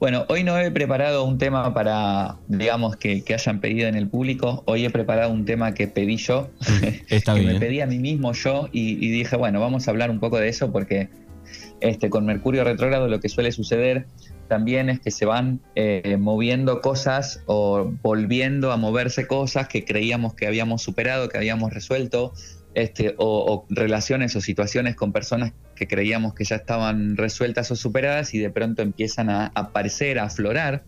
Bueno, hoy no he preparado un tema para, digamos, que, hayan pedido en el público. Hoy he preparado un tema que pedí yo, Está que bien. me pedí a mí mismo yo y, y dije, bueno, vamos a hablar un poco de eso porque este, con Mercurio retrógrado lo que suele suceder también es que se van eh, moviendo cosas o volviendo a moverse cosas que creíamos que habíamos superado, que habíamos resuelto, este, o, o relaciones o situaciones con personas que creíamos que ya estaban resueltas o superadas y de pronto empiezan a aparecer, a aflorar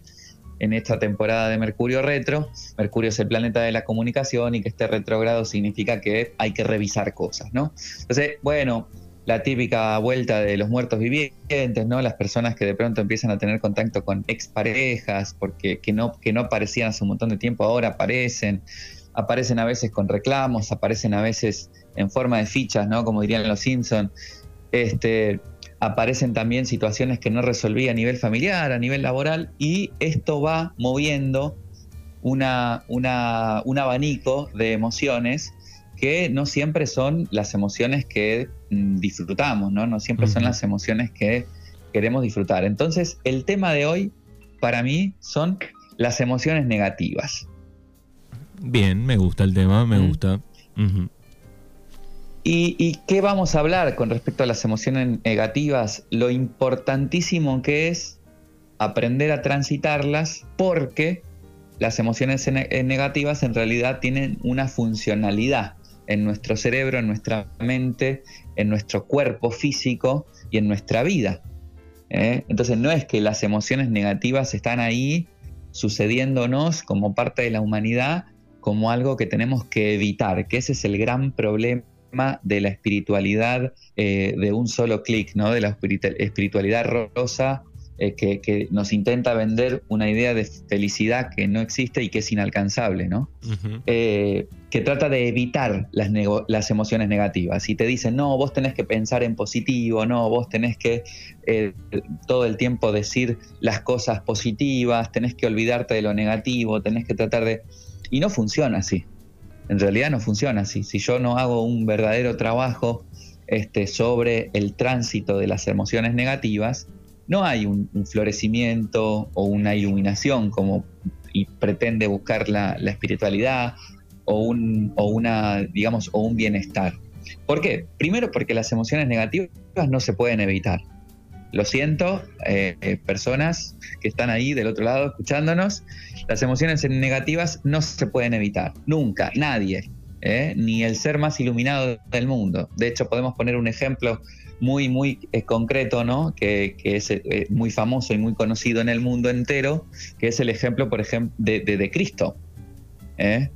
en esta temporada de Mercurio retro. Mercurio es el planeta de la comunicación y que esté retrógrado significa que hay que revisar cosas, ¿no? Entonces, bueno, la típica vuelta de los muertos vivientes, ¿no? Las personas que de pronto empiezan a tener contacto con exparejas, porque que no, que no aparecían hace un montón de tiempo, ahora aparecen. Aparecen a veces con reclamos, aparecen a veces en forma de fichas, ¿no? Como dirían los Simpson. Este, aparecen también situaciones que no resolví a nivel familiar, a nivel laboral, y esto va moviendo una, una, un abanico de emociones que no siempre son las emociones que mm, disfrutamos, ¿no? No siempre son las emociones que queremos disfrutar. Entonces, el tema de hoy, para mí, son las emociones negativas. Bien, me gusta el tema, me Mm. gusta. ¿Y, y qué vamos a hablar con respecto a las emociones negativas? Lo importantísimo que es aprender a transitarlas porque las emociones ne- negativas en realidad tienen una funcionalidad en nuestro cerebro, en nuestra mente, en nuestro cuerpo físico y en nuestra vida. ¿eh? Entonces no es que las emociones negativas están ahí sucediéndonos como parte de la humanidad, como algo que tenemos que evitar, que ese es el gran problema de la espiritualidad eh, de un solo clic, ¿no? de la espiritu- espiritualidad rosa eh, que, que nos intenta vender una idea de felicidad que no existe y que es inalcanzable, ¿no? Eh, que trata de evitar las, nego- las emociones negativas. Y te dicen, no, vos tenés que pensar en positivo, no, vos tenés que eh, todo el tiempo decir las cosas positivas, tenés que olvidarte de lo negativo, tenés que tratar de... Y no funciona así. En realidad no funciona así. Si yo no hago un verdadero trabajo este, sobre el tránsito de las emociones negativas, no hay un, florecimiento o una iluminación como pretende buscar la, espiritualidad o un, una, digamos, o un bienestar. ¿Por qué? Primero porque las emociones negativas no se pueden evitar. Lo siento, eh, eh, personas que están ahí del otro lado escuchándonos, las emociones negativas no se pueden evitar, nunca, nadie, ¿eh? ni el ser más iluminado del mundo. De hecho, podemos poner un ejemplo muy, muy eh, concreto, ¿no? Que, que es eh, muy famoso y muy conocido en el mundo entero, que es el ejemplo, por ejemplo, de, de- de Cristo. ¿eh?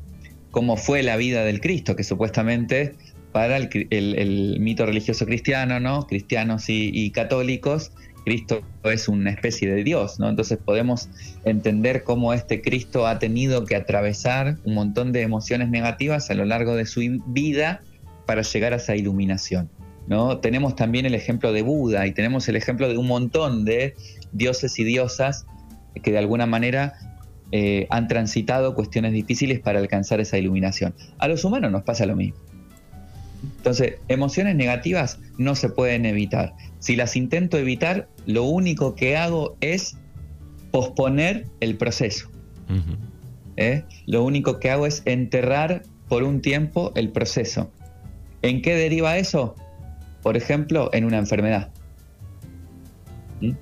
Cómo fue la vida del Cristo, que supuestamente para el, el- el mito religioso cristiano, ¿no? Cristianos y, y católicos, Cristo es una especie de Dios, ¿no? Entonces podemos entender cómo este Cristo ha tenido que atravesar un montón de emociones negativas a lo largo de su vida para llegar a esa iluminación. ¿no? Tenemos también el ejemplo de Buda y tenemos el ejemplo de un montón de dioses y diosas que de alguna manera eh, han transitado cuestiones difíciles para alcanzar esa iluminación. A los humanos nos pasa lo mismo. Entonces, emociones negativas no se pueden evitar. Si las intento evitar, lo único que hago es posponer el proceso. ¿eh? Lo único que hago es enterrar por un tiempo el proceso. ¿En qué deriva eso? Por ejemplo, en una enfermedad. ¿Mm?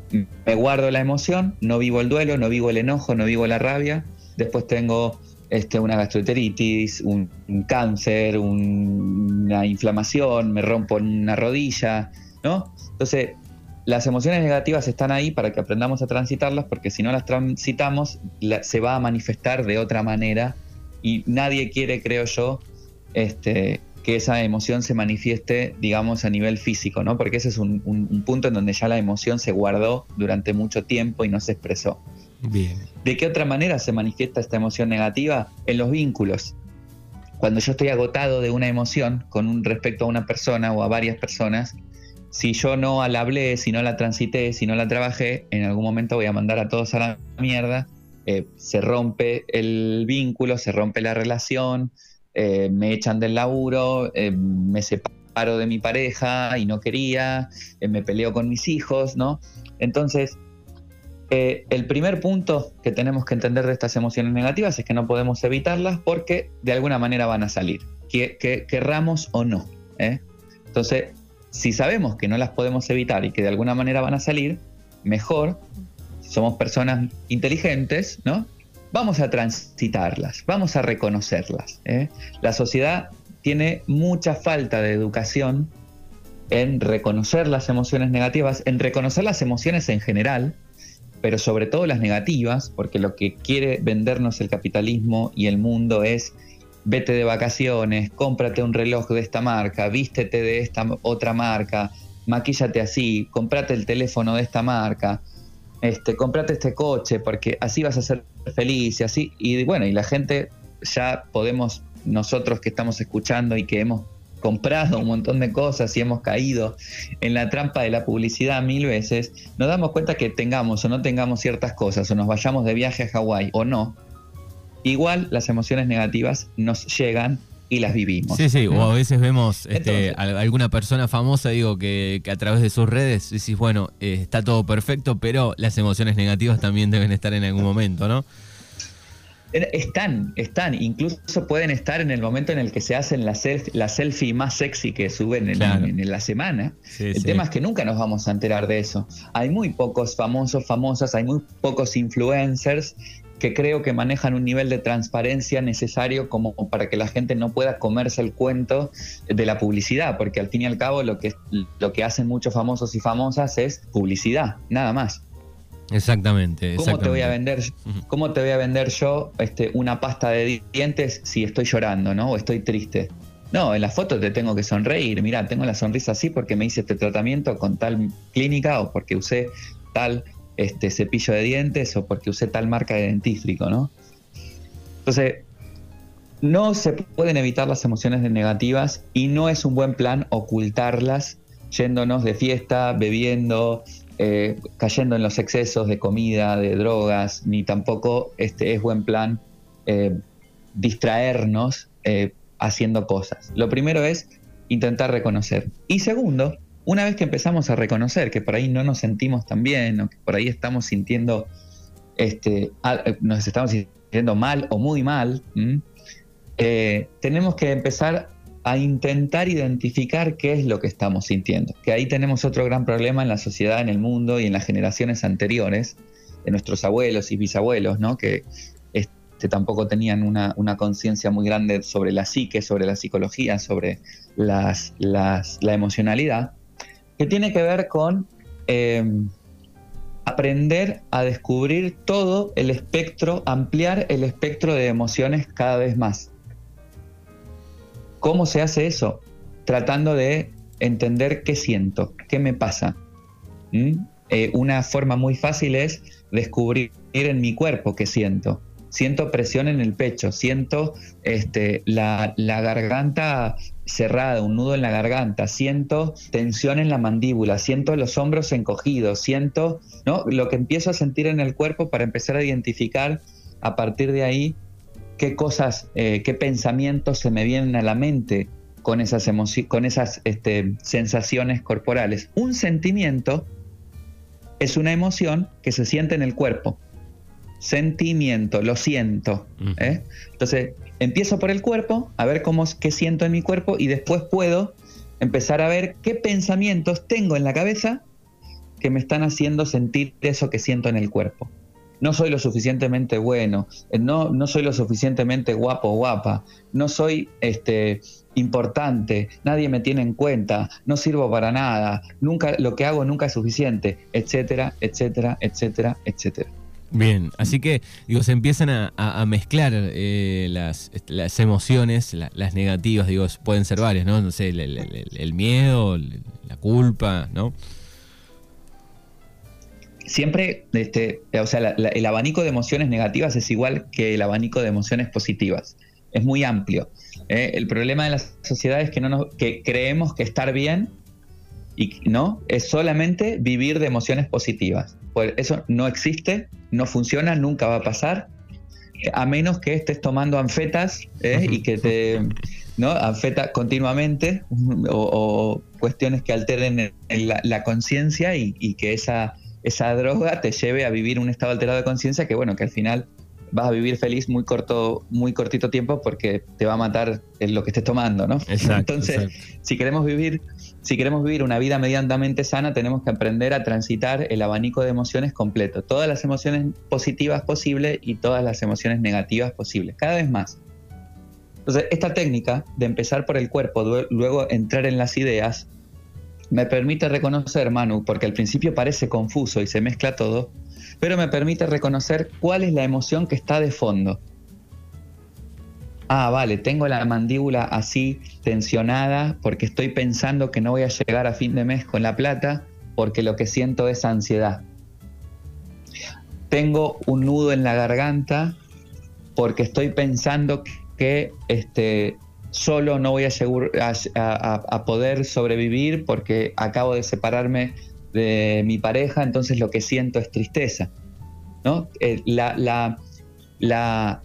Me guardo la emoción, no vivo el duelo, no vivo el enojo, no vivo la rabia. Después tengo este, una gastroenteritis, un, cáncer, un- una inflamación, me rompo una rodilla, ¿no? Entonces, las emociones negativas están ahí para que aprendamos a transitarlas, porque si no las transitamos, se va a manifestar de otra manera y nadie quiere, creo yo, este, que esa emoción se manifieste, digamos, a nivel físico, ¿no? Porque ese es un punto en donde ya la emoción se guardó durante mucho tiempo y no se expresó. Bien. ¿De qué otra manera se manifiesta esta emoción negativa? En los vínculos. Cuando yo estoy agotado de una emoción con un respecto a una persona o a varias personas, si yo no la hablé, si no la transité, si no la trabajé, en algún momento voy a mandar a todos a la mierda, eh, se rompe el vínculo, se rompe la relación, eh, me echan del laburo, eh, me separo de mi pareja y no quería, me peleo con mis hijos, ¿no? Entonces, Eh, el primer punto que tenemos que entender de estas emociones negativas es que no podemos evitarlas porque de alguna manera van a salir, que, querramos o no. ¿eh? Entonces, si sabemos que no las podemos evitar y que de alguna manera van a salir, mejor, somos personas inteligentes, ¿no? Vamos a transitarlas, vamos a reconocerlas. ¿eh? La sociedad tiene mucha falta de educación en reconocer las emociones negativas, en reconocer las emociones en general, pero sobre todo las negativas, porque lo que quiere vendernos el capitalismo y el mundo es vete de vacaciones, cómprate un reloj de esta marca, vístete de esta otra marca, maquíllate así, cómprate el teléfono de esta marca, este, cómprate este coche, porque así vas a ser feliz y así. Y bueno, y la gente ya podemos, nosotros que estamos escuchando y que hemos comprado un montón de cosas y hemos caído en la trampa de la publicidad mil veces, nos damos cuenta que tengamos o no tengamos ciertas cosas, o nos vayamos de viaje a Hawái o no, igual las emociones negativas nos llegan y las vivimos. Sí, sí, o a veces vemos este, alguna persona famosa, digo, que, a través de sus redes decís, bueno, eh, está todo perfecto, pero las emociones negativas también deben estar en algún momento, ¿no? Están, están, incluso pueden estar en el momento en el que se hacen la, la selfie más sexy que suben en, la semana. el tema es que nunca nos vamos a enterar de eso. Hay muy pocos famosos, famosas, hay muy pocos influencers que creo que manejan un nivel de transparencia necesario como para que la gente no pueda comerse el cuento de la publicidad, porque al fin y al cabo lo que, lo que hacen muchos famosos y famosas es publicidad, nada más. Exactamente. ¿Cómo te voy a vender, cómo te voy a vender yo este, una pasta de dientes si estoy llorando, ¿no? O estoy triste. No, en la foto te tengo que sonreír. Mira, tengo la sonrisa así porque me hice este tratamiento con tal clínica o porque usé tal este, cepillo de dientes o porque usé tal marca de dentífrico, ¿no? Entonces, no se pueden evitar las emociones negativas y no es un buen plan ocultarlas yéndonos de fiesta, bebiendo, eh, cayendo en los excesos de comida, de drogas, ni tampoco este, es buen plan eh, distraernos eh, haciendo cosas. Lo primero es intentar reconocer. Y segundo, una vez que empezamos a reconocer que por ahí no nos sentimos tan bien o que por ahí estamos sintiendo, este, nos estamos sintiendo mal o muy mal, tenemos que empezar a intentar identificar qué es lo que estamos sintiendo. Que ahí tenemos otro gran problema en la sociedad, en el mundo y en las generaciones anteriores, de nuestros abuelos y bisabuelos, ¿no? que este, tampoco tenían una, conciencia muy grande sobre la psique, sobre la psicología, sobre las, la emocionalidad, que tiene que ver con em, aprender a descubrir todo el espectro, ampliar el espectro de emociones cada vez más. ¿Cómo se hace eso? Tratando de entender qué siento, qué me pasa. Eh, una forma muy fácil es descubrir en mi cuerpo qué siento. Siento presión en el pecho, siento este, la, garganta cerrada, un nudo en la garganta, siento tensión en la mandíbula, siento los hombros encogidos, siento ¿no? lo que empiezo a sentir en el cuerpo para empezar a identificar a partir de ahí qué cosas, eh, qué pensamientos se me vienen a la mente con esas, con esas este, sensaciones corporales. Un sentimiento es una emoción que se siente en el cuerpo. Sentimiento, lo siento. ¿eh? Entonces, empiezo por el cuerpo, a ver cómo, qué siento en mi cuerpo y después puedo empezar a ver qué pensamientos tengo en la cabeza que me están haciendo sentir eso que siento en el cuerpo no soy lo suficientemente bueno, eh, no, no soy lo suficientemente guapo guapa, no soy este, importante, nadie me tiene en cuenta, no sirvo para nada, nunca, lo que hago nunca es suficiente, etcétera, etcétera, etcétera, etcétera. Bien, así que digo, se empiezan a, mezclar eh, las, las, emociones, las negativas, digo, pueden ser varias, ¿no? No sé, el miedo, la culpa, ¿no? Siempre, este, o sea, el abanico de emociones negativas es igual que el abanico de emociones positivas. Es muy amplio. ¿eh? El problema de la sociedad es que, no nos, que creemos que estar bien y no es solamente vivir de emociones positivas. Pues eso no existe, no funciona, nunca va a pasar, a menos que estés tomando anfetas ¿eh? y que te ¿no? anfeta continuamente o, cuestiones que alteren la, conciencia y, y, que esa esa droga te lleve a vivir un estado alterado de conciencia que, bueno, que al final vas a vivir feliz muy corto, muy cortito tiempo porque te va a matar lo que estés tomando, ¿no? Entonces, si queremos vivir, si queremos vivir una vida medianamente sana, tenemos que aprender a transitar el abanico de emociones completo, todas las emociones positivas posibles y todas las emociones negativas posibles, cada vez más. Entonces, esta técnica de empezar por el cuerpo, luego entrar en las ideas, me permite reconocer, Manu, porque al principio parece confuso y se mezcla todo, pero me permite reconocer cuál es la emoción que está de fondo. Ah, vale, tengo la mandíbula así tensionada porque estoy pensando que no voy a llegar a fin de mes con la plata porque lo que siento es ansiedad. Tengo un nudo en la garganta porque estoy pensando que este, solo no voy a poder sobrevivir porque acabo de separarme de mi pareja, entonces lo que siento es tristeza. ¿no? Eh,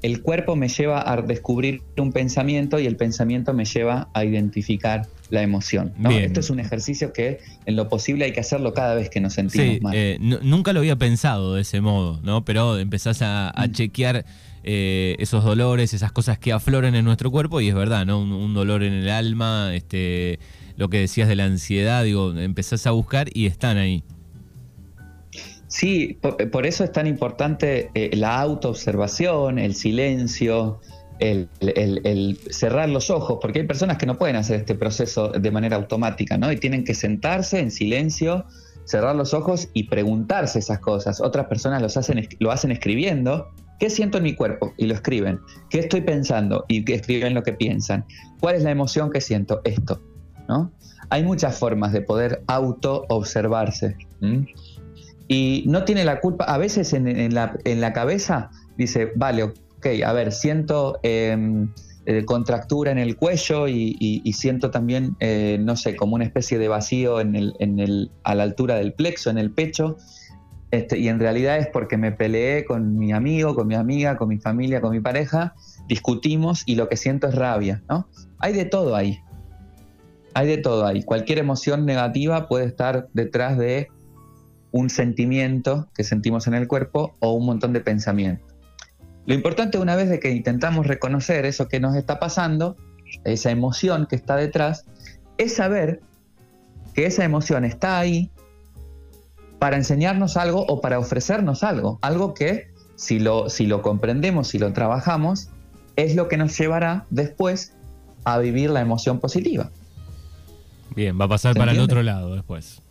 el cuerpo me lleva a descubrir un pensamiento y el pensamiento me lleva a identificar la emoción. Esto es un ejercicio que en lo posible hay que hacerlo cada vez que nos sentimos mal. Eh, nunca lo había pensado de ese modo, ¿no? Pero empezás a, mm. chequear eh, esos dolores, esas cosas que afloran en nuestro cuerpo y es verdad, ¿no? Un, dolor en el alma, este, lo que decías de la ansiedad, digo, empezás a buscar y están ahí. Sí, por, eso es tan importante eh, la autoobservación, el silencio, el, cerrar los ojos, porque hay personas que no pueden hacer este proceso de manera automática, ¿no? Y tienen que sentarse en silencio, cerrar los ojos y preguntarse esas cosas. Otras personas los hacen, lo hacen escribiendo. ¿Qué siento en mi cuerpo? Y lo escriben. ¿Qué estoy pensando? Y escriben lo que piensan. ¿Cuál es la emoción que siento? Esto. Hay muchas formas de poder auto-observarse. Y no tiene la culpa, a veces en, la, cabeza dice, vale, ok, a ver, siento em, eh, contractura en el cuello y, siento también, eh, no sé, como una especie de vacío en el, a la altura del plexo, en el pecho. Este, y en realidad es porque me peleé con mi amigo, con mi amiga, con mi familia, con mi pareja, discutimos y lo que siento es rabia, ¿no? Hay de todo ahí, hay de todo ahí. Cualquier emoción negativa puede estar detrás de un sentimiento que sentimos en el cuerpo o un montón de pensamientos. Lo importante una vez de que intentamos reconocer eso que nos está pasando, esa emoción que está detrás, es saber que esa emoción está ahí para enseñarnos algo o para ofrecernos algo, algo que si lo, si lo comprendemos, si lo trabajamos, es lo que nos llevará después a vivir la emoción positiva. Bien, va a pasar para el otro lado después.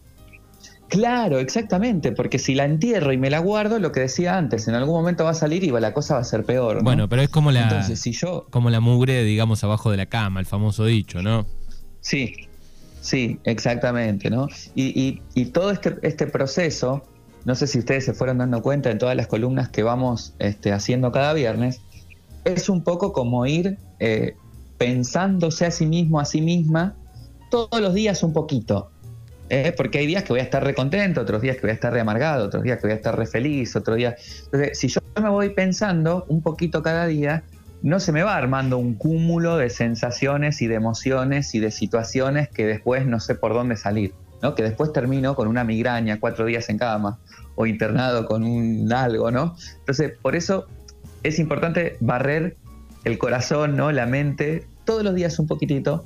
Claro, exactamente, porque si la entierro y me la guardo, lo que decía antes, en algún momento va a salir y la cosa va a ser peor. Bueno, pero es como la, Entonces, si yo... como la mugre, digamos, abajo de la cama, el famoso dicho, ¿no? Sí, sí, exactamente, ¿no? Y, todo este, este proceso, no sé si ustedes se fueron dando cuenta en todas las columnas que vamos este, haciendo cada viernes, es un poco como ir eh, pensándose a sí mismo, a sí misma, todos los días un poquito. ¿eh? Porque hay días que voy a estar recontento, otros días que voy a estar re amargado, otros días que voy a estar re feliz, otro día. Entonces, si yo me voy pensando un poquito cada día, no se me va armando un cúmulo de sensaciones y de emociones y de situaciones que después no sé por dónde salir. ¿no? Que después termino con una migraña, cuatro días en cama, o internado con un algo, ¿no? Entonces, por eso es importante barrer el corazón, ¿no? La mente, todos los días un poquitito,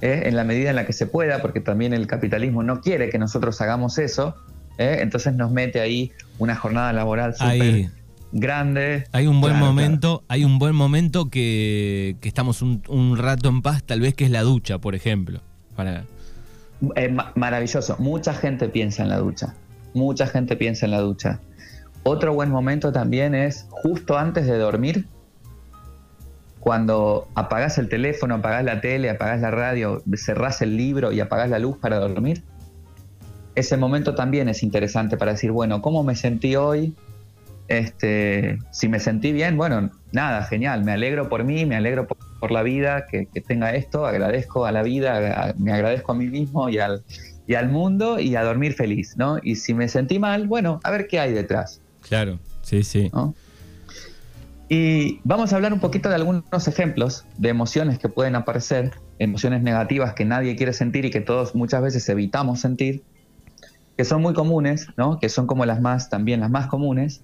¿eh? en la medida en la que se pueda, porque también el capitalismo no quiere que nosotros hagamos eso, ¿eh? entonces nos mete ahí una jornada laboral súper grande. Hay un buen momento, hay un buen momento que, estamos un, rato en paz, tal vez que es la ducha, por ejemplo. Para... maravilloso, mucha gente piensa en la ducha, mucha gente piensa en la ducha. Otro buen momento también es justo antes de dormir, cuando apagás el teléfono, apagás la tele, apagás la radio, cerrás el libro y apagás la luz para dormir, ese momento también es interesante para decir, bueno, ¿cómo me sentí hoy? Este, si me sentí bien, bueno, nada, genial, me alegro por mí, me alegro por, la vida que, tenga esto, agradezco a la vida, me agradezco a mí mismo y al, y al mundo y a dormir feliz, ¿no? Y si me sentí mal, bueno, a ver qué hay detrás. Claro, sí, sí. Y vamos a hablar un poquito de algunos ejemplos de emociones que pueden aparecer, emociones negativas que nadie quiere sentir y que todos muchas veces evitamos sentir. que son muy comunes, ¿no? que son como las más, también las más comunes,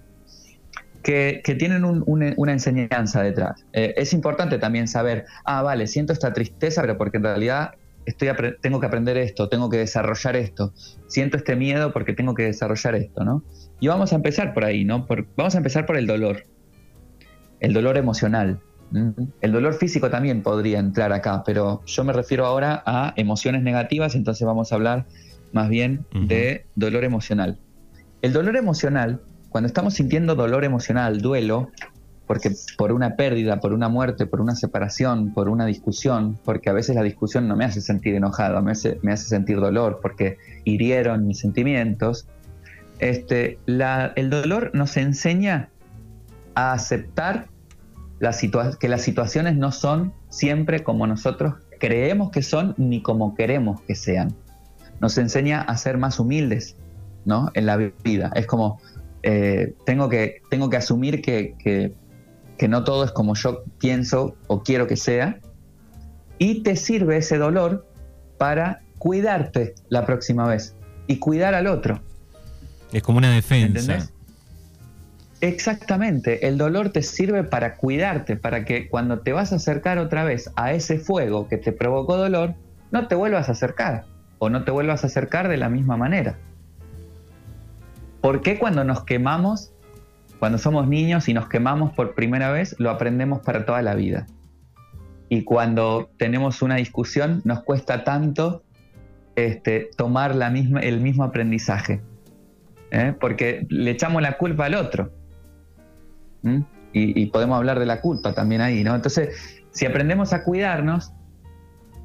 que, tienen una enseñanza detrás. Eh, es importante también saber, ah, vale, siento esta tristeza, pero porque en realidad estoy tengo que aprender esto, tengo que desarrollar esto, siento este miedo porque tengo que desarrollar esto, ¿no? Y vamos a empezar por ahí, ¿no? vamos a empezar por el dolor, el dolor emocional. El dolor físico también podría entrar acá, pero yo me refiero ahora a emociones negativas, entonces vamos a hablar más bien de dolor emocional. El dolor emocional, cuando estamos sintiendo dolor emocional, duelo, porque por una pérdida, por una muerte, por una separación, por una discusión, porque a veces la discusión no me hace sentir enojado, me hace, sentir dolor, porque hirieron mis sentimientos, este, el dolor nos enseña a aceptar que las situaciones no son siempre como nosotros creemos que son ni como queremos que sean. Nos enseña a ser más humildes ¿no? en la vida. Es como, eh, tengo, que, tengo que asumir que, que, no todo es como yo pienso o quiero que sea. Y te sirve ese dolor para cuidarte la próxima vez y cuidar al otro. Es como una defensa. Exactamente, el dolor te sirve para cuidarte, para que cuando te vas a acercar otra vez a ese fuego que te provocó dolor, no te vuelvas a acercar o no te vuelvas a acercar de la misma manera. ¿Por qué cuando nos quemamos, cuando somos niños y nos quemamos por primera vez, lo aprendemos para toda la vida? Y cuando tenemos una discusión, nos cuesta tanto este, tomar el mismo aprendizaje, ¿eh? porque le echamos la culpa al otro. Y, podemos hablar de la culpa también ahí, ¿no? Entonces, si aprendemos a cuidarnos,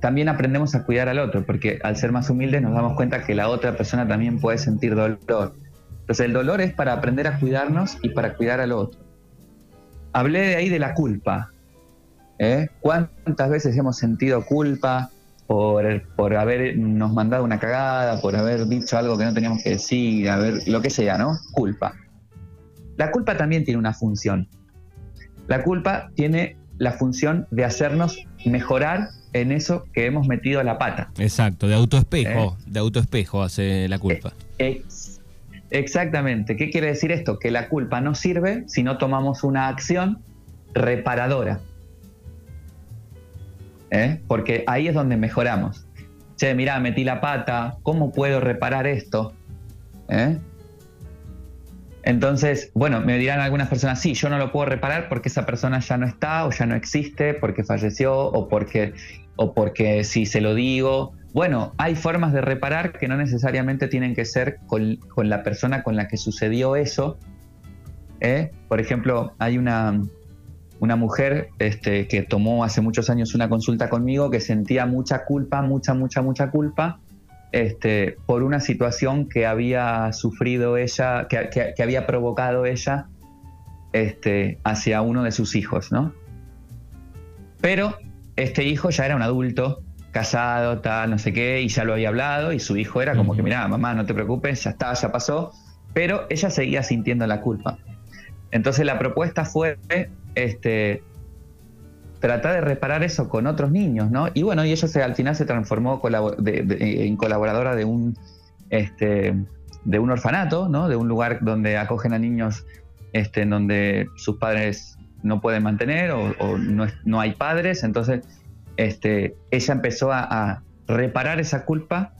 también aprendemos a cuidar al otro, porque al ser más humildes nos damos cuenta que la otra persona también puede sentir dolor. Entonces, el dolor es para aprender a cuidarnos y para cuidar al otro. Hablé de ahí de la culpa. ¿eh? ¿Cuántas veces hemos sentido culpa por, por habernos mandado una cagada, por haber dicho algo que no teníamos que decir, haber, lo que sea, ¿no? Culpa. La culpa también tiene una función. La culpa tiene la función de hacernos mejorar en eso que hemos metido la pata. Exacto, de autoespejo, ¿Eh? de autoespejo hace la culpa. Eh, exactamente. ¿Qué quiere decir esto? Que la culpa no sirve si no tomamos una acción reparadora. ¿Eh? Porque ahí es donde mejoramos. Che, mira, metí la pata, ¿cómo puedo reparar esto? ¿Eh? Entonces, bueno, me dirán algunas personas, sí, yo no lo puedo reparar porque esa persona ya no está o ya no existe, porque falleció o porque, o porque si se lo digo. Bueno, hay formas de reparar que no necesariamente tienen que ser con, la persona con la que sucedió eso. ¿eh? Por ejemplo, hay una, una mujer este, que tomó hace muchos años una consulta conmigo que sentía mucha culpa, mucha, mucha, mucha culpa este, por una situación que había sufrido ella, que, había provocado ella este, hacia uno de sus hijos, ¿no? Pero este hijo ya era un adulto, casado, tal, no sé qué, y ya lo había hablado, y su hijo era como que, mira, mamá, no te preocupes, ya está, ya pasó, pero ella seguía sintiendo la culpa. Entonces la propuesta fue este, tratar de reparar eso con otros niños, ¿no? Y bueno, y ella se, al final se transformó en colaboradora de un, este, de un orfanato, ¿no? De un lugar donde acogen a niños este, en donde sus padres no pueden mantener o, no, hay padres. Entonces, este, ella empezó a, reparar esa culpa,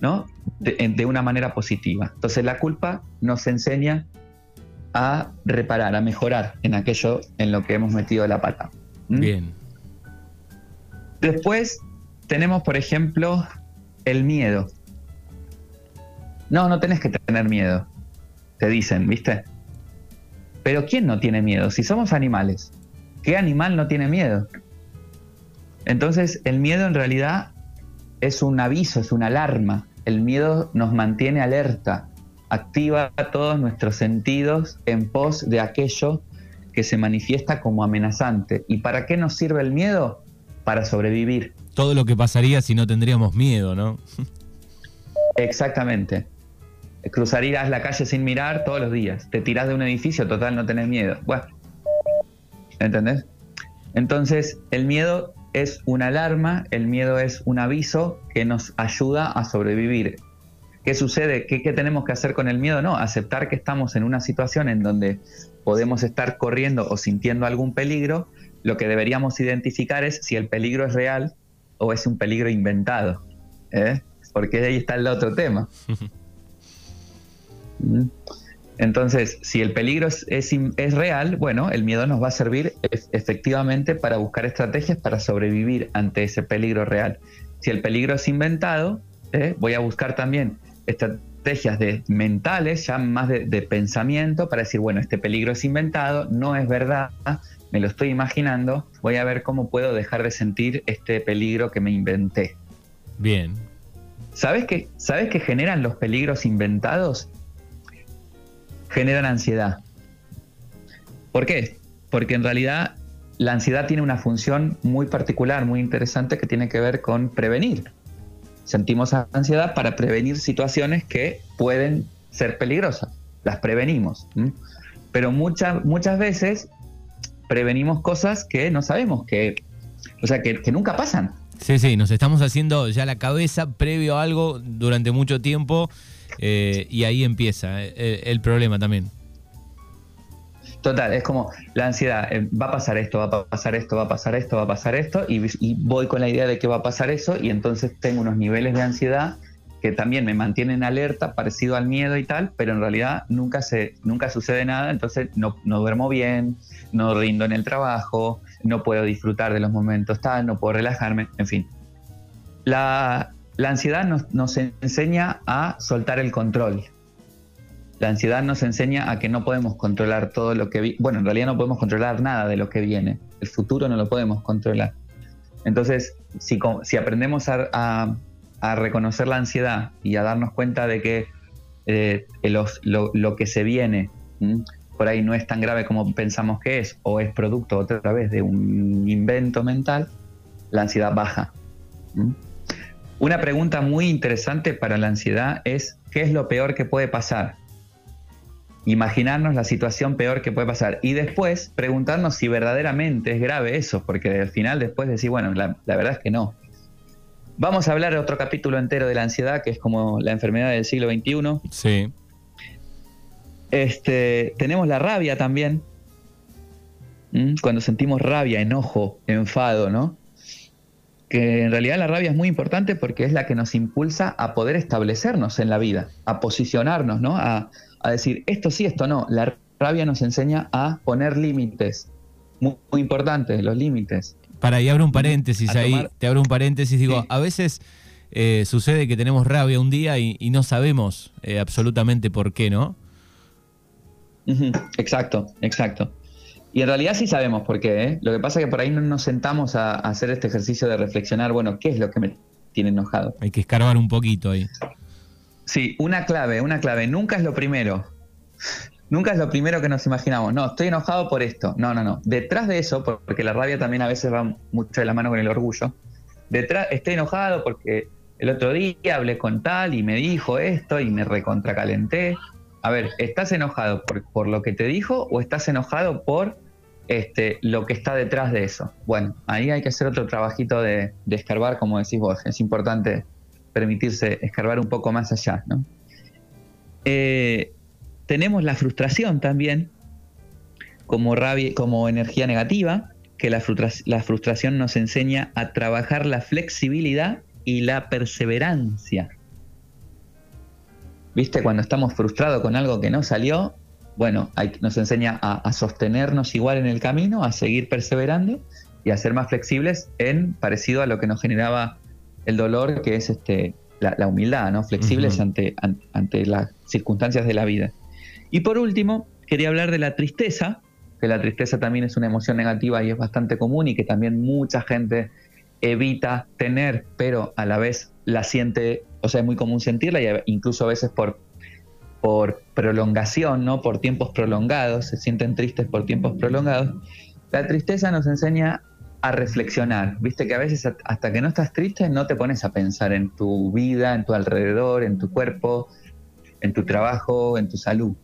¿no? De, una manera positiva. Entonces, la culpa nos enseña a reparar, a mejorar en aquello en lo que hemos metido la pata. ¿Mm? Bien. Después tenemos, por ejemplo, el miedo. No, no tenés que tener miedo, te dicen, ¿viste? Pero ¿quién no tiene miedo? Si somos animales, ¿qué animal no tiene miedo? Entonces, el miedo en realidad es un aviso, es una alarma. El miedo nos mantiene alerta, activa todos nuestros sentidos en pos de aquello que se manifiesta como amenazante. ¿Y para qué nos sirve el miedo? Para sobrevivir. Todo lo que pasaría si no tendríamos miedo, ¿no? Exactamente. Cruzarías la calle sin mirar todos los días. Te tirás de un edificio, total, no tenés miedo. Bueno, ¿entendés? Entonces, el miedo es una alarma, el miedo es un aviso que nos ayuda a sobrevivir. ¿Qué sucede? ¿Qué, tenemos que hacer con el miedo? No, aceptar que estamos en una situación en donde podemos estar corriendo o sintiendo algún peligro. Lo que deberíamos identificar es si el peligro es real o es un peligro inventado. ¿eh? Porque ahí está el otro tema. Entonces, si el peligro es, es, real, bueno, el miedo nos va a servir efectivamente para buscar estrategias para sobrevivir ante ese peligro real. Si el peligro es inventado, ¿eh? voy a buscar también estrategias de mentales, ya más de, pensamiento, para decir, bueno, este peligro es inventado, no es verdad, me lo estoy imaginando, voy a ver cómo puedo dejar de sentir este peligro que me inventé. Bien. ¿Sabes qué, ¿Sabes qué generan los peligros inventados? Generan ansiedad. ¿Por qué? Porque en realidad la ansiedad tiene una función muy particular, muy interesante, que tiene que ver con prevenir. Sentimos ansiedad para prevenir situaciones que pueden ser peligrosas. Las prevenimos. Pero muchas, muchas veces prevenimos cosas que no sabemos, que, o sea, que, nunca pasan. Sí, sí, nos estamos haciendo ya la cabeza previo a algo durante mucho tiempo eh, y ahí empieza eh, el problema también. Total, es como la ansiedad, eh, va a pasar esto, va a pasar esto, va a pasar esto, va a pasar esto, y, voy con la idea de que va a pasar eso, y entonces tengo unos niveles de ansiedad que también me mantienen alerta, parecido al miedo y tal, pero en realidad nunca, se, nunca sucede nada, entonces no, duermo bien, no rindo en el trabajo, no puedo disfrutar de los momentos tal, no puedo relajarme, en fin. La, ansiedad nos, enseña a soltar el control, la ansiedad nos enseña a que no podemos controlar todo lo que... Bueno, en realidad no podemos controlar nada de lo que viene. El futuro no lo podemos controlar. Entonces, si, si aprendemos a, reconocer la ansiedad y a darnos cuenta de que eh, lo, que se viene por ahí no es tan grave como pensamos que es, o es producto otra vez de un invento mental, la ansiedad baja. Una pregunta muy interesante para la ansiedad es, ¿qué es lo peor que puede pasar? imaginarnos la situación peor que puede pasar y después preguntarnos si verdaderamente es grave eso, porque al final después decir, bueno, la, verdad es que no. Vamos a hablar de otro capítulo entero de la ansiedad, que es como la enfermedad del siglo XXI. Sí. Este, tenemos la rabia también. Cuando sentimos rabia, enojo, enfado, ¿no? Que en realidad la rabia es muy importante porque es la que nos impulsa a poder establecernos en la vida, a posicionarnos, ¿no? A, a decir esto sí, esto no. La rabia nos enseña a poner límites. Muy, importante, los límites. Para ahí abro un paréntesis ahí, te abro un paréntesis, digo, a veces eh, sucede que tenemos rabia un día y, no sabemos eh, absolutamente por qué, ¿no? Exacto, exacto. Y en realidad sí sabemos por qué. ¿eh? Lo que pasa es que por ahí no nos sentamos a, a, hacer este ejercicio de reflexionar, bueno, ¿qué es lo que me tiene enojado? Hay que escarbar un poquito ahí. Sí, una clave, una clave. Nunca es lo primero. Nunca es lo primero que nos imaginamos. No, estoy enojado por esto. No, no, no. Detrás de eso, porque la rabia también a veces va mucho de la mano con el orgullo. Detrás, estoy enojado porque el otro día hablé con tal y me dijo esto y me recontracalenté. A ver, ¿estás enojado por, lo que te dijo o estás enojado por este, lo que está detrás de eso? Bueno, ahí hay que hacer otro trabajito de, de escarbar, como decís vos. Es importante permitirse escarbar un poco más allá. Eh, tenemos la frustración también como, rabia, como energía negativa, que la, la frustración nos enseña a trabajar la flexibilidad y la perseverancia. ¿Viste? Cuando estamos frustrados con algo que no salió, bueno, nos enseña a, a, sostenernos igual en el camino, a seguir perseverando y a ser más flexibles en parecido a lo que nos generaba el dolor, que es este, la, humildad, ¿no? Flexibles ante, ante las circunstancias de la vida. Y por último, quería hablar de la tristeza, que la tristeza también es una emoción negativa y es bastante común y que también mucha gente evita tener, pero a la vez la siente, o sea, es muy común sentirla y incluso a veces por, por prolongación, ¿no? Por tiempos prolongados, se sienten tristes por tiempos prolongados. La tristeza nos enseña a reflexionar. Viste que a veces hasta que no estás triste no te pones a pensar en tu vida, en tu alrededor, en tu cuerpo, en tu trabajo, en tu salud.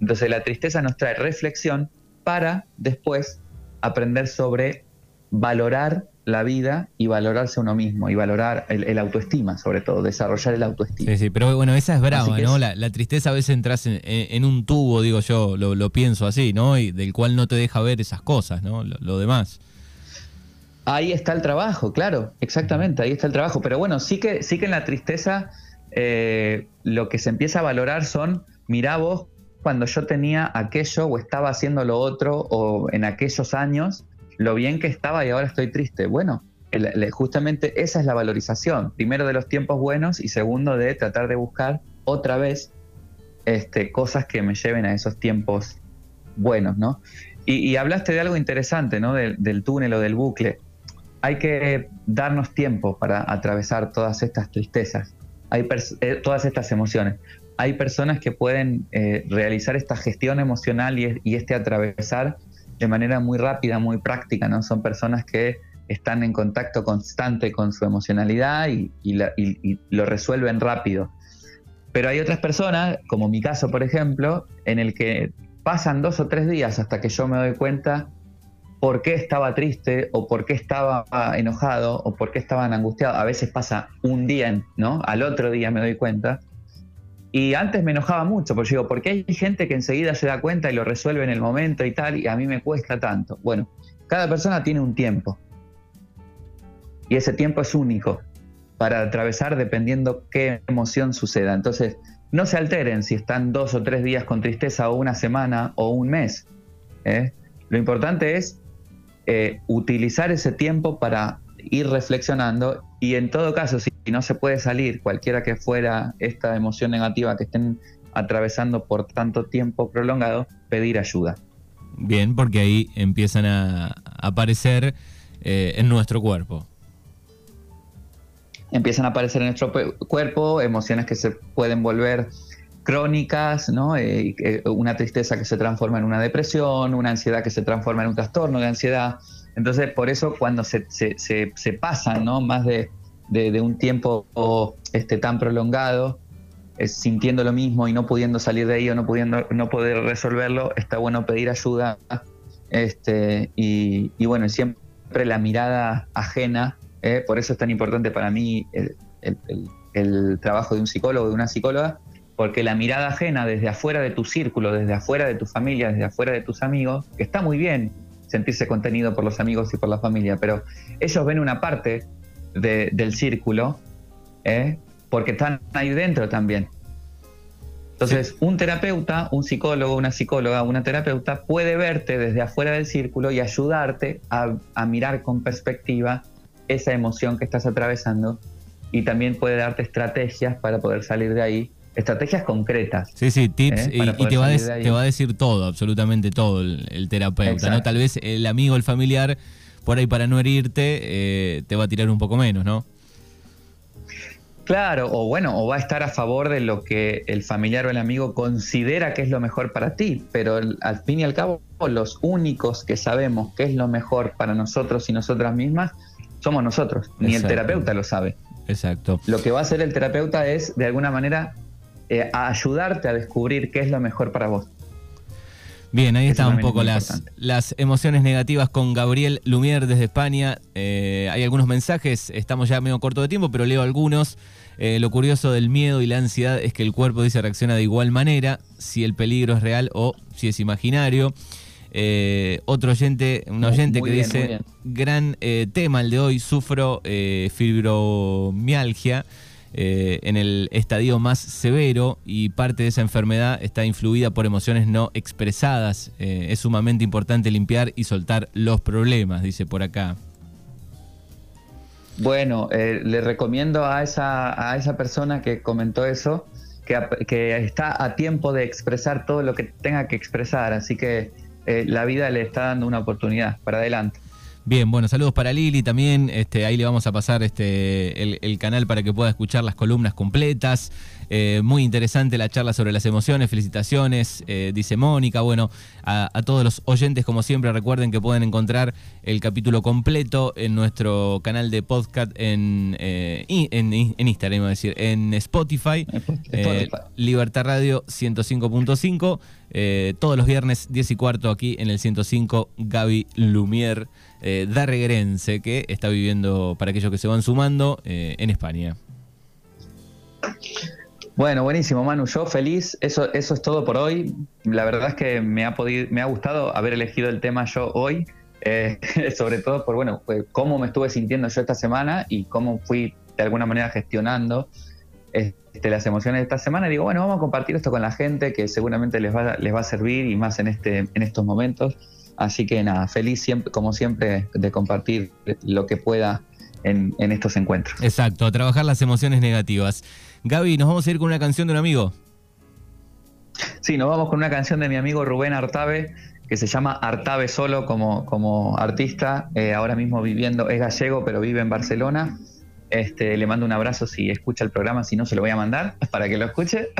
Entonces la tristeza nos trae reflexión para después aprender sobre valorar la vida y valorarse uno mismo y valorar el, autoestima, sobre todo, desarrollar el autoestima. Sí, sí, pero bueno, esa es brava, ¿no? La, tristeza a veces entras en, un tubo, digo yo, lo, pienso así, ¿no? Y del cual no te deja ver esas cosas, ¿no? Lo, demás. Ahí está el trabajo, claro, exactamente, ahí está el trabajo. Pero bueno, sí que, sí que en la tristeza eh, lo que se empieza a valorar son, mirá vos, cuando yo tenía aquello o estaba haciendo lo otro o en aquellos años, lo bien que estaba y ahora estoy triste. Bueno, justamente esa es la valorización, primero de los tiempos buenos y segundo de tratar de buscar otra vez este, cosas que me lleven a esos tiempos buenos, ¿no? Y, hablaste de algo interesante, ¿no? del túnel o del bucle. Hay que darnos tiempo para atravesar todas estas tristezas, hay eh, todas estas emociones. Hay personas que pueden eh, realizar esta gestión emocional y, y este atravesar de manera muy rápida, muy práctica, ¿no? Son personas que están en contacto constante con su emocionalidad y, lo resuelven rápido. Pero hay otras personas, como mi caso, por ejemplo, en el que pasan dos o tres días hasta que yo me doy cuenta por qué estaba triste o por qué estaba enojado o por qué estaban angustiado. A veces pasa un día, ¿no? Al otro día me doy cuenta. Y antes me enojaba mucho, porque digo, ¿por qué hay gente que enseguida se da cuenta y lo resuelve en el momento y tal, y a mí me cuesta tanto? Bueno, cada persona tiene un tiempo. Y ese tiempo es único para atravesar dependiendo qué emoción suceda. Entonces, no se alteren si están dos o tres días con tristeza o una semana o un mes. ¿eh? Lo importante es eh, utilizar ese tiempo para ir reflexionando y en todo caso, si no se puede salir, cualquiera que fuera esta emoción negativa que estén atravesando por tanto tiempo prolongado, pedir ayuda. Bien, porque ahí empiezan a aparecer eh, en nuestro cuerpo. Empiezan a aparecer en nuestro cuerpo emociones que se pueden volver crónicas, ¿no? Eh, una tristeza que se transforma en una depresión, una ansiedad que se transforma en un trastorno de ansiedad, entonces, por eso cuando se, se, pasan ¿no? más de, un tiempo este, tan prolongado, sintiendo lo mismo y no pudiendo salir de ahí o no, pudiendo, no poder resolverlo, está bueno pedir ayuda. Este, y, bueno, siempre la mirada ajena, ¿eh? por eso es tan importante para mí el, el trabajo de un psicólogo, de una psicóloga, porque la mirada ajena desde afuera de tu círculo, desde afuera de tu familia, desde afuera de tus amigos, que está muy bien, sentirse contenido por los amigos y por la familia, pero ellos ven una parte del círculo ¿eh? porque están ahí dentro también. Entonces, un terapeuta, un psicólogo, una psicóloga, una terapeuta puede verte desde afuera del círculo y ayudarte a mirar con perspectiva esa emoción que estás atravesando y también puede darte estrategias para poder salir de ahí estrategias concretas. Sí, sí, tips ¿eh? y, te, va a decir todo, absolutamente todo el, terapeuta, ¿no? Tal vez el amigo, el familiar, por ahí para no herirte, eh, te va a tirar un poco menos, ¿no? Claro, o bueno, o va a estar a favor de lo que el familiar o el amigo considera que es lo mejor para ti, pero al fin y al cabo los únicos que sabemos qué es lo mejor para nosotros y nosotras mismas somos nosotros, ni el terapeuta lo sabe. Exacto. Lo que va a hacer el terapeuta es, de alguna manera, eh, a ayudarte a descubrir qué es lo mejor para vos. Bien, ahí están un poco las, las emociones negativas con Gabriel Lumier desde España. Eh, hay algunos mensajes, estamos ya medio corto de tiempo, pero leo algunos. Eh, lo curioso del miedo y la ansiedad es que el cuerpo dice reacciona de igual manera, si el peligro es real o si es imaginario. otro oyente, un oyente que dice, gran tema el de hoy, sufro fibromialgia. Eh, en el estadio más severo y parte de esa enfermedad está influida por emociones no expresadas. Eh, es sumamente importante limpiar y soltar los problemas, dice por acá. Bueno, eh, le recomiendo a esa, a esa persona que comentó eso que, que, está a tiempo de expresar todo lo que tenga que expresar, así que la vida le está dando una oportunidad para adelante. Bien, bueno, saludos para Lili también. Este, ahí le vamos a pasar este, el, canal para que pueda escuchar las columnas completas. Eh, muy interesante la charla sobre las emociones. Felicitaciones, eh, dice Mónica. Bueno, a, todos los oyentes, como siempre, recuerden que pueden encontrar el capítulo completo en nuestro canal de podcast en, eh, en, en, Instagram, iba a decir, en Spotify, Spotify. Libertad Radio 105.5. Eh, todos los viernes 10 y cuarto aquí en el 105 Gaby Lumier, eh, darregrense, que está viviendo, para aquellos que se van sumando, eh, en España. Bueno, buenísimo, Manu. Yo feliz. Eso, eso es todo por hoy. La verdad es que me ha podido, me ha gustado haber elegido el tema yo hoy. Eh, sobre todo por bueno, pues, cómo me estuve sintiendo yo esta semana y cómo fui de alguna manera gestionando este, las emociones de esta semana. digo, bueno, vamos a compartir esto con la gente que seguramente les va, les va a servir y más en, este, en estos momentos. Así que nada, feliz siempre, como siempre de compartir lo que pueda en, en estos encuentros. Exacto, a trabajar las emociones negativas. Gaby, nos vamos a ir con una canción de un amigo. Sí, nos vamos con una canción de mi amigo Rubén Artabe, que se llama Artabe Solo como, como artista, eh, ahora mismo viviendo, es gallego, pero vive en Barcelona. Este, le mando un abrazo si escucha el programa, si no se lo voy a mandar para que lo escuche.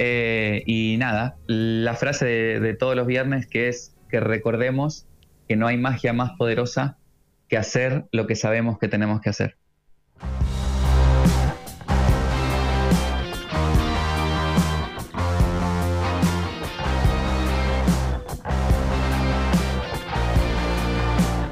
Eh, y nada, la frase de todos los viernes que es que recordemos que no hay magia más poderosa que hacer lo que sabemos que tenemos que hacer.